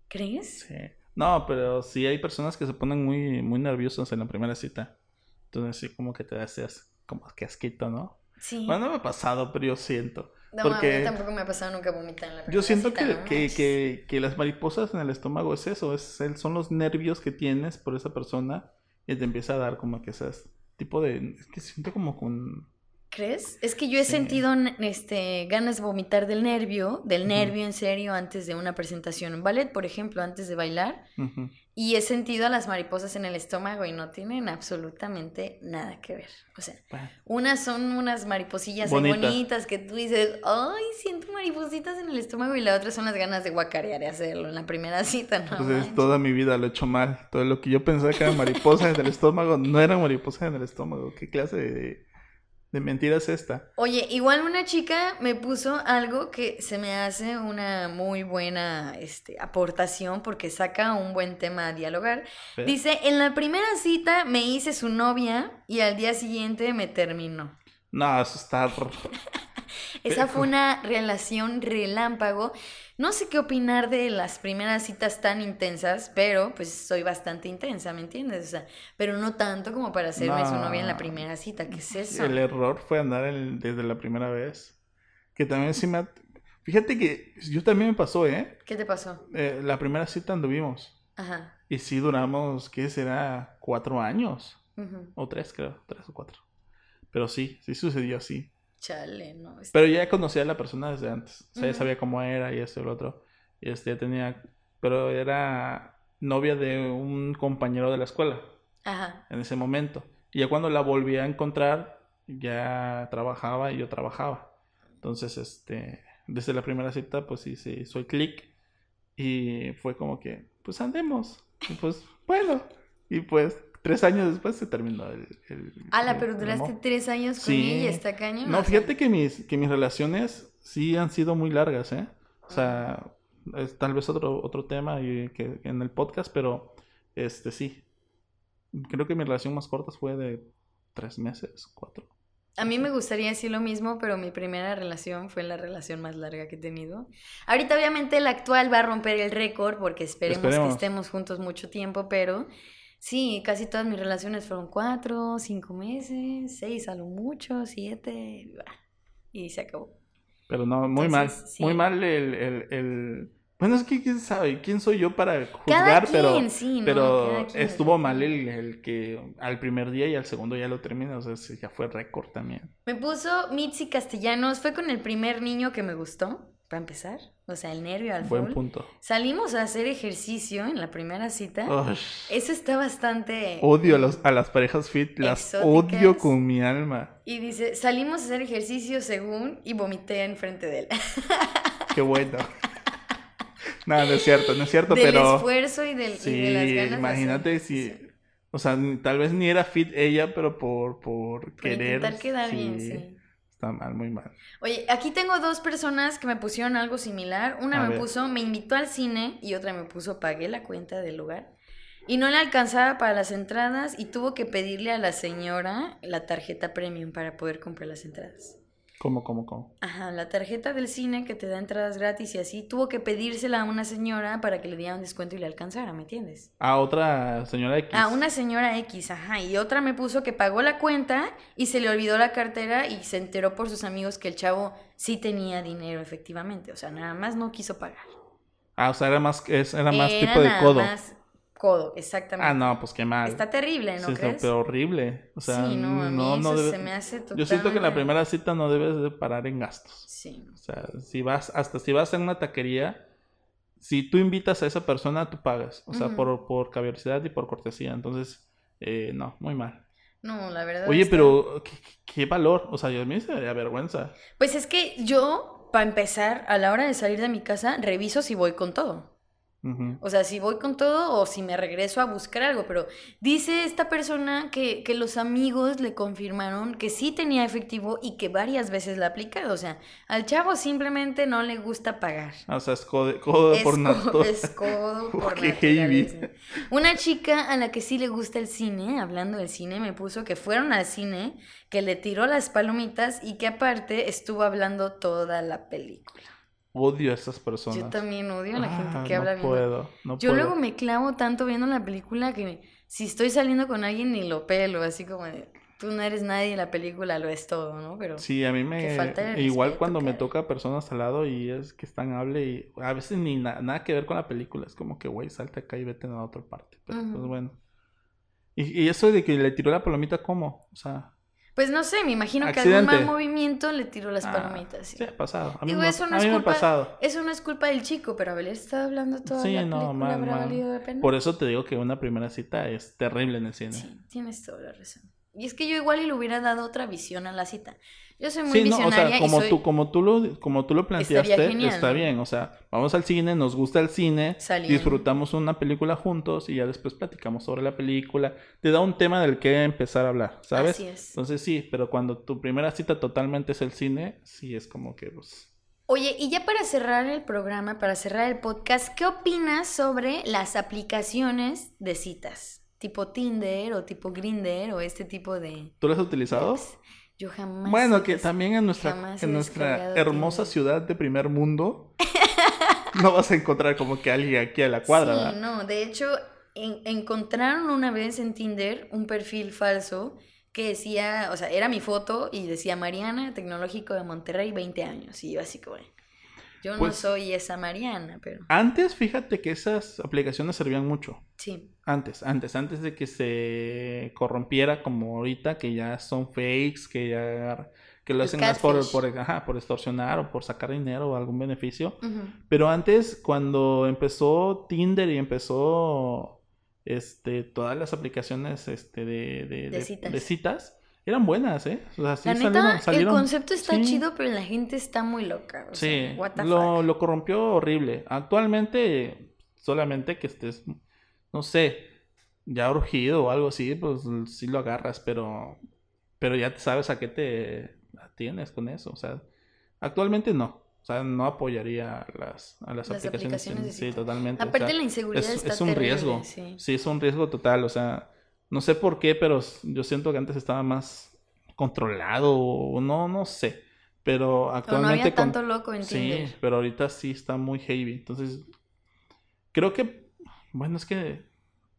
¿Crees? Sí. No, pero sí hay personas que se ponen muy, muy nerviosas en la primera cita. Entonces sí como que te deseas como que asquito, ¿no? Sí. Bueno, no me ha pasado, pero yo siento. no, a porque mí tampoco me ha pasado nunca vomitar en la Yo primera siento cita, que, no que, que, que las mariposas en el estómago es eso, es son los nervios que tienes por esa persona y te empieza a dar como que esas tipo de... Es que siento como con... ¿Crees? Es que yo he Sí. sentido este, ganas de vomitar del nervio, del nervio en serio antes de una presentación en ballet, por ejemplo, antes de bailar. Y he sentido a las mariposas en el estómago y no tienen absolutamente nada que ver. O sea, Bueno, unas son unas mariposillas Bonitas. bonitas que tú dices, ay, siento maripositas en el estómago, y la otra son las ganas de guacarear y hacerlo en la primera cita, ¿no? Entonces manches. toda mi vida lo he hecho mal. Todo lo que yo pensaba que eran mariposas en el estómago no eran mariposas en el estómago. ¿Qué clase de, de mentira es esta? Oye, igual una chica me puso algo que se me hace una muy buena este, aportación porque saca un buen tema a dialogar. Dice, en la primera cita me hice su novia y al día siguiente me terminó. No, eso está... Esa fue una relación relámpago. No sé qué opinar de las primeras citas tan intensas, pero pues soy bastante intensa, ¿me entiendes? O sea, pero no tanto como para hacerme su novia en la primera cita. ¿Qué es eso? El error fue andar desde la primera vez. Que también sí me... Fíjate que yo también me pasó, ¿eh? ¿Qué te pasó? Eh, La primera cita anduvimos. Ajá. Y sí duramos, ¿qué será? Cuatro años. O tres, creo. Tres o cuatro. Pero sí, sí sucedió así. Chale, no. es- Pero ya conocía a la persona desde antes. O sea, ya sabía cómo era y esto y lo otro. Y este, ya tenía... Pero era novia de un compañero de la escuela Ajá. en ese momento. Y ya cuando la volví a encontrar, ya trabajaba y yo trabajaba. Entonces, este, desde la primera cita, pues sí, sí, soy click. Y fue como que, pues andemos. Y pues, bueno. Y pues, tres años después se terminó el... el Ala, pero el duraste amor. tres años con Sí. ella, está cañón. No, fíjate que mis, que mis relaciones sí han sido muy largas, ¿eh? O sea, es tal vez otro, otro tema y que en el podcast, pero este sí. Creo que mi relación más corta fue de tres meses, cuatro. A mí me gustaría decir lo mismo, pero mi primera relación fue la relación más larga que he tenido. Ahorita obviamente la actual va a romper el récord porque esperemos, Esperemos. que estemos juntos mucho tiempo, pero sí, casi todas mis relaciones fueron cuatro, cinco meses, seis a lo mucho, siete, y se acabó. Pero no, muy Entonces, mal. sí. Muy mal el, el, el... Bueno, es que quién sabe, quién soy yo para Cada juzgar, pero... quien, sí, ¿no? Pero Cada quien, estuvo cada mal el, el que al primer día y al segundo ya lo termina, o sea, ya fue récord también. Me puso Mitzi Castellanos, fue con el primer niño que me gustó, para empezar, o sea, el nervio al Buen full. punto. Salimos a hacer ejercicio en la primera cita. Ush. Eso está bastante... Odio a, los, a las parejas fit, las Exóticas. odio con mi alma. Y dice, salimos a hacer ejercicio según y vomité enfrente de él. Qué bueno. no, no es cierto, no es cierto, del pero esfuerzo y, del, y sí, de las ganas. de imagínate hacer si, o sea, tal vez ni era fit ella, pero por, por Por querer. intentar quedar sí, bien, sí. Está mal, muy mal. Oye, aquí tengo dos personas que me pusieron algo similar. Una A me ver. puso, me invitó al cine y otra me puso, pagué la cuenta del lugar. Y no le alcanzaba para las entradas y tuvo que pedirle a la señora la tarjeta premium para poder comprar las entradas. ¿Cómo, cómo, cómo? Ajá, la tarjeta del cine que te da entradas gratis y así, tuvo que pedírsela a una señora para que le diera un descuento y le alcanzara, ¿me entiendes? A otra señora X. A una señora X, ajá, y otra me puso que pagó la cuenta y se le olvidó la cartera y se enteró por sus amigos que el chavo sí tenía dinero efectivamente, o sea, nada más no quiso pagar. Ah, o sea, era más, era más Era tipo de nada codo. más codo, exactamente. Ah, no, pues qué mal. Está terrible, ¿no Sí, crees? pero horrible. O sea, sí, no, a mí no, no eso debe- se me hace totalmente... Yo siento que en la primera cita no debes de parar en gastos. Sí. O sea, si vas, hasta si vas a una taquería, si tú invitas a esa persona, tú pagas. O sea, Ujú. por, por caballerosidad y por cortesía. Entonces, eh, no, muy mal. No, la verdad Oye, está- pero ¿qué, qué valor. O sea, yo a mí se me daría vergüenza. Pues es que yo, para empezar, a la hora de salir de mi casa, reviso si voy con todo. O sea, si voy con todo o si me regreso a buscar algo. Pero dice esta persona que, que los amigos le confirmaron que sí tenía efectivo y que varias veces la ha aplicado. O sea, al chavo simplemente no le gusta pagar. O sea, es codo, codo Es por nato. es codo por naturaleza. Una chica a la que sí le gusta el cine, hablando del cine, me puso que fueron al cine, que le tiró las palomitas y que aparte estuvo hablando toda la película. Odio a esas personas. Yo también odio a la gente Ah, que habla no bien. puedo, no Yo puedo. luego me clavo tanto viendo la película que si estoy saliendo con alguien ni lo pelo, así como de, tú no eres nadie en la película, lo es todo, ¿no? Pero Sí, a mí me... falta Igual respeto, cuando me toca personas al lado y es que están hable y a veces ni na- nada que ver con la película. Es como que, güey, salte acá y vete a otra parte. Pero pues bueno. Y, y eso de que le tiró la palomita, ¿cómo? O sea... pues no sé, me imagino que algún Accidente. mal movimiento le tiró las ah, palomitas. sí. Sí, ha pasado. A mí, Digo, eso no a es mí me ha culpa- pasado. Eso no es culpa del chico, pero haber estado hablando toda Sí, la no, película mal, habrá mal. valido la pena. Por eso te digo que una primera cita es terrible en el cine. Sí, tienes toda la razón. Y es que yo igual y le hubiera dado otra visión a la cita. Yo soy muy Sí, no, o sea, y como soy- tú, como tú lo, como tú lo planteaste, genial, está ¿no? bien. O sea, vamos al cine, nos gusta el cine, disfrutamos una película juntos y ya después platicamos sobre la película. Te da un tema del que empezar a hablar, ¿sabes? Así es. Entonces sí, pero cuando tu primera cita totalmente es el cine, sí es como que pues. Oye, y ya para cerrar el programa, para cerrar el podcast, ¿qué opinas sobre las aplicaciones de citas? Tipo Tinder o tipo Grinder o este tipo de... ¿Tú lo has utilizado? apps? Yo jamás. Bueno, que también en nuestra, en nuestra hermosa ciudad de primer mundo no vas a encontrar como que alguien aquí a la cuadra, Sí, ¿verdad? no, de hecho, en- encontraron una vez en Tinder un perfil falso que decía, o sea, era mi foto y decía Mariana, tecnológico de Monterrey, 20 años. Y yo así como, yo no Pues- soy esa Mariana, pero Antes, fíjate que esas aplicaciones servían mucho. sí. Antes, antes, antes de que se corrompiera como ahorita, que ya son fakes, que ya que lo hacen más por, por, ajá, por extorsionar o por sacar dinero o algún beneficio. Pero antes, cuando empezó Tinder y empezó este, todas las aplicaciones este, de, de, De citas. de citas, eran buenas, ¿eh? O sea, sí La neta, salieron- salieron- el concepto está sí. chido, pero la gente está muy loca. O Sí, sea, what the lo, fuck. lo corrompió horrible. Actualmente, solamente que estés, no sé, ya urgido o algo así, pues sí lo agarras, pero, pero ya sabes a qué te atienes con eso. O sea, actualmente no. O sea, no apoyaría a las, a las, Las aplicaciones. sí, totalmente. o Aparte sea, la inseguridad es, está es un terrible, riesgo. sí. Sí, es un riesgo total. O sea, no sé por qué, pero yo siento que antes estaba más controlado o no, no sé. Pero O no actualmente había con- tanto loco en Tinder. Sí, pero ahorita sí está muy heavy. Entonces, creo que, bueno, es que,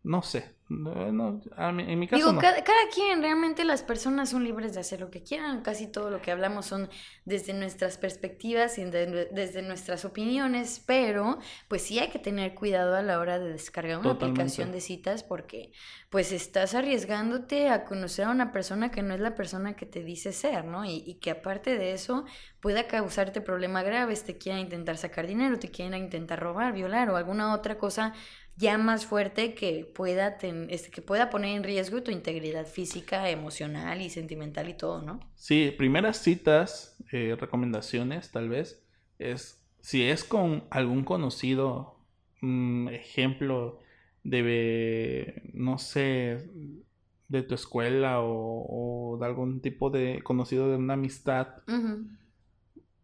no sé. No, no, a en mi caso Digo, no. cada, cada quien, realmente las personas son libres de hacer lo que quieran. Casi todo lo que hablamos son desde nuestras perspectivas y de- desde nuestras opiniones, pero pues sí hay que tener cuidado a la hora de descargar una Totalmente. aplicación de citas porque pues estás arriesgándote a conocer a una persona que no es la persona que te dice ser, ¿no? Y, y que aparte de eso pueda causarte problemas graves, te quiera intentar sacar dinero, te quiera intentar robar, violar o alguna otra cosa ya más fuerte que pueda, ten- este, que pueda poner en riesgo tu integridad física, emocional y sentimental y todo, ¿no? Sí, primeras citas, eh, recomendaciones, tal vez, es si es con algún conocido, mm, ejemplo de, no sé, de tu escuela o, o de algún tipo de conocido de una amistad,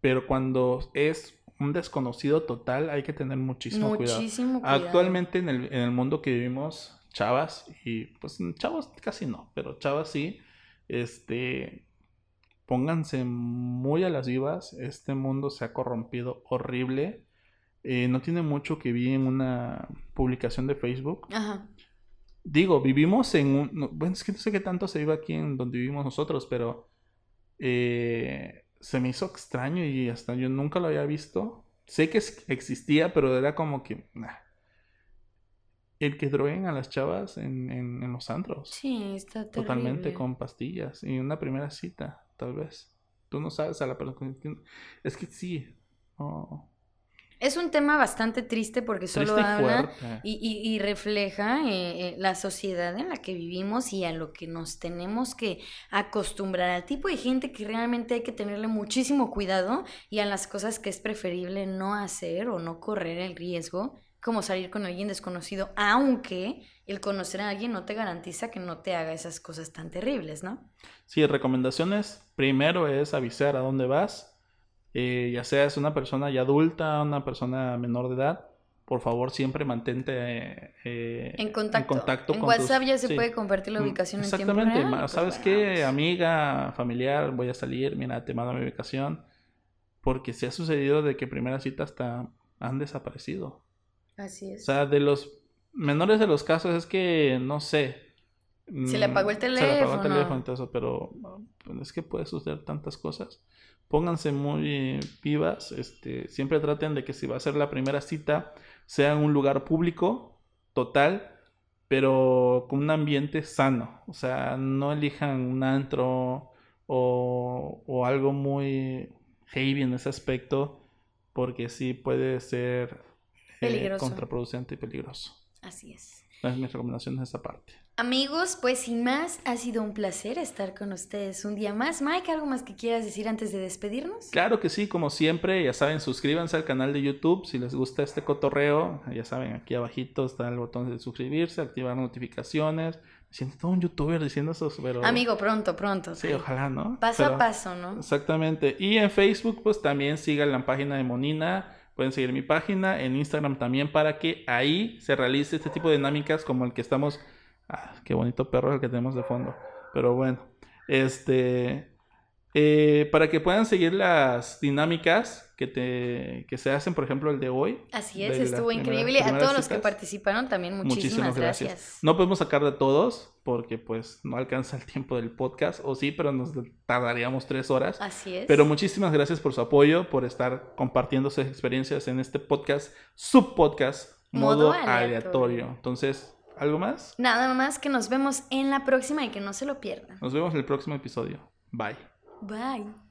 pero cuando es un desconocido total hay que tener muchísimo cuidado. Muchísimo cuidado. Actualmente en el, en el mundo que vivimos, chavas, y pues chavos casi no, pero chavas sí, este, pónganse muy a las vivas, este mundo se ha corrompido horrible. Eh, no tiene mucho que vi en una publicación de Facebook. Ajá. Digo, vivimos en un... no, bueno, es que no sé qué tanto se vive aquí en donde vivimos nosotros, pero eh, se me hizo extraño y hasta yo nunca lo había visto. Sé que existía, pero era como que... nah. El que droguen a las chavas en, en, en los antros. Sí, está terrible. Totalmente con pastillas. Y una primera cita, tal vez. Tú no sabes a la persona. Es que sí. no, Es un tema bastante triste porque solo Triste habla y, y- y refleja eh, eh, la sociedad en la que vivimos y a lo que nos tenemos que acostumbrar, al tipo de gente que realmente hay que tenerle muchísimo cuidado y a las cosas que es preferible no hacer o no correr el riesgo, como salir con alguien desconocido, aunque el conocer a alguien no te garantiza que no te haga esas cosas tan terribles, ¿no? Sí, recomendaciones. Primero es avisar a dónde vas. Eh, ya seas una persona ya adulta, una persona menor de edad. Por favor, siempre mantente eh, En contacto. En, contacto con WhatsApp tus- ya se sí. puede compartir la Mm, ubicación en tiempo Exactamente. real. pues ¿Sabes bueno, qué? pues. Amiga, familiar, voy a salir. Mira, te mando mi ubicación. Porque se ha sucedido de que primeras citas hasta han desaparecido. Así O es. sea, de los menores de los casos es que, no sé. Se le apagó el mm, Se le apagó el teléfono. teléfono, entonces, pero pues, es que puede suceder tantas cosas. Pónganse muy vivas. Este, siempre traten de que si va a ser la primera cita, sea en un lugar público, total, pero con un ambiente sano. O sea, no elijan un antro o, o algo muy heavy en ese aspecto, porque sí puede ser eh, contraproducente y peligroso. Así es. Es mi recomendación en esa parte. Amigos, pues sin más, ha sido un placer estar con ustedes un día más. Mike, ¿algo más que quieras decir antes de despedirnos? Claro que sí, como siempre, ya saben, suscríbanse al canal de YouTube si les gusta este cotorreo. Ya saben, aquí abajito está el botón de suscribirse, activar notificaciones. Me siento todo un youtuber diciendo eso, pero... Amigo, pronto, pronto. Sí, ojalá, ¿no? Paso Pero- a paso, ¿no? Exactamente. Y en Facebook, pues también sigan la página de Monina. Pueden seguir mi página. En Instagram también para que ahí se realice este tipo de dinámicas como el que estamos. Ah, qué bonito perro el que tenemos de fondo. Pero bueno, este. Eh, para que puedan seguir las dinámicas que, te, que se hacen, por ejemplo, el de hoy. Así es, estuvo primeras- increíble. A primeras todos los que citas. participaron también muchísimas, gracias. No podemos sacar de todos porque pues no alcanza el tiempo del podcast, o sí, pero nos tardaríamos tres horas. Así es. Pero muchísimas gracias por su apoyo, por estar compartiendo sus experiencias en este podcast, subpodcast, modo, Modo aleatorio. aleatorio. Entonces, ¿algo más? Nada más que nos vemos en la próxima y que no se lo pierdan. Nos vemos en el próximo episodio. Bye. Bye.